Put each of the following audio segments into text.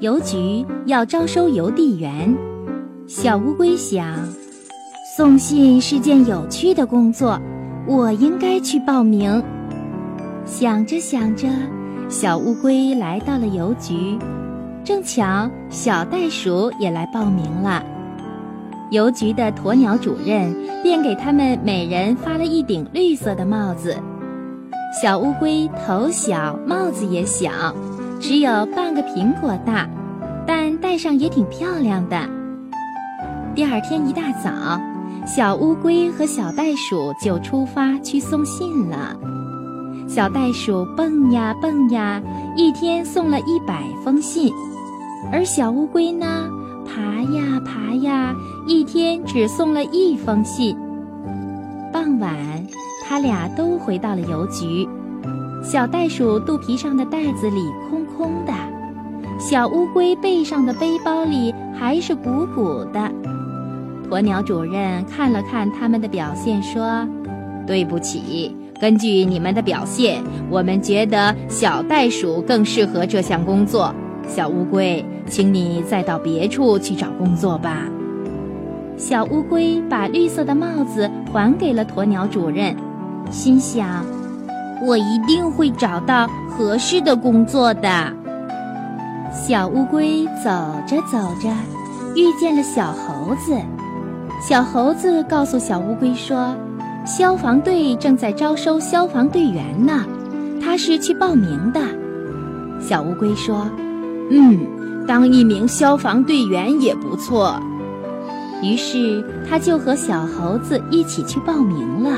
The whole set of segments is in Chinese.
邮局要招收邮递员，小乌龟想，送信是件有趣的工作，我应该去报名。想着想着，小乌龟来到了邮局，正巧小袋鼠也来报名了。邮局的鸵鸟主任便给他们每人发了一顶绿色的帽子。小乌龟头小，帽子也小。只有半个苹果大，但戴上也挺漂亮的。第二天一大早，小乌龟和小袋鼠就出发去送信了。小袋鼠蹦呀蹦呀，一天送了一百封信，而小乌龟呢，爬呀爬呀，一天只送了一封信。傍晚，他俩都回到了邮局。小袋鼠肚皮上的袋子里空空的，小乌龟背上的背包里还是鼓鼓的。鸵鸟主任看了看他们的表现，说：“对不起，根据你们的表现，我们觉得小袋鼠更适合这项工作。小乌龟，请你再到别处去找工作吧。”小乌龟把绿色的帽子还给了鸵鸟主任，心想。我一定会找到合适的工作的。小乌龟走着走着，遇见了小猴子。小猴子告诉小乌龟说：“消防队正在招收消防队员呢，他是去报名的。”小乌龟说：“嗯，当一名消防队员也不错。”于是他就和小猴子一起去报名了。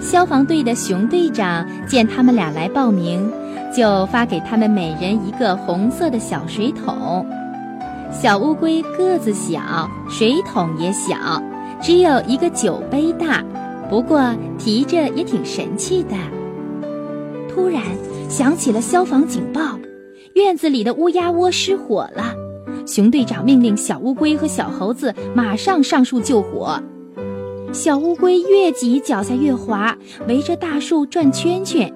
消防队的熊队长见他们俩来报名，就发给他们每人一个红色的小水桶。小乌龟个子小，水桶也小，只有一个酒杯大，不过提着也挺神气的。突然响起了消防警报，院子里的乌鸦窝失火了。熊队长命令小乌龟和小猴子马上上树救火。小乌龟越挤脚下越滑，围着大树转圈圈，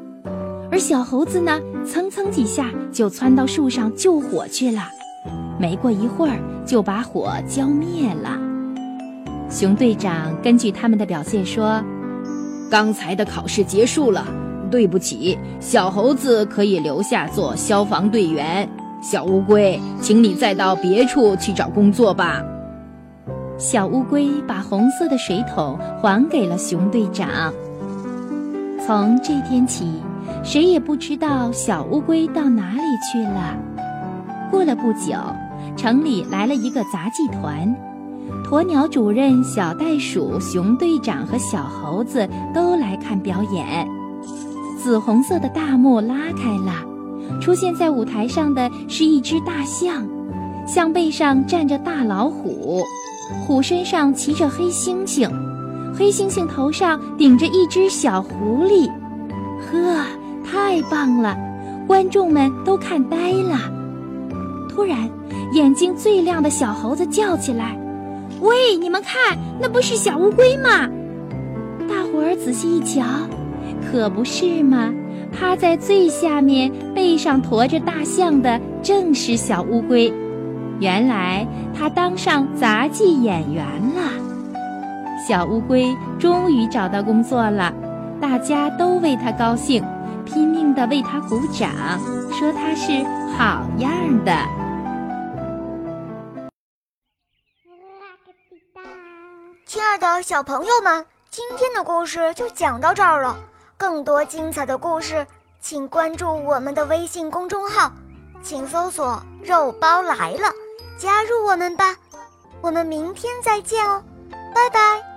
而小猴子呢，蹭蹭几下就窜到树上救火去了。没过一会儿，就把火浇灭了。熊队长根据他们的表现说：“刚才的考试结束了，对不起，小猴子可以留下做消防队员。小乌龟，请你再到别处去找工作吧。”小乌龟把红色的水桶还给了熊队长。从这天起，谁也不知道小乌龟到哪里去了。过了不久，城里来了一个杂技团，鸵鸟主任、小袋鼠、熊队长和小猴子都来看表演。紫红色的大幕拉开了，出现在舞台上的是一只大象，象背上站着大老虎。虎身上骑着黑猩猩，黑猩猩头上顶着一只小狐狸，呵，太棒了！观众们都看呆了。突然，眼睛最亮的小猴子叫起来：“喂，你们看，那不是小乌龟吗？”大伙儿仔细一瞧，可不是嘛！趴在最下面，背上驮着大象的，正是小乌龟。原来他当上杂技演员了，小乌龟终于找到工作了，大家都为他高兴，拼命地为他鼓掌，说他是好样的。亲爱的小朋友们，今天的故事就讲到这儿了。更多精彩的故事，请关注我们的微信公众号，请搜索“肉包来了”。加入我们吧，我们明天再见哦，拜拜。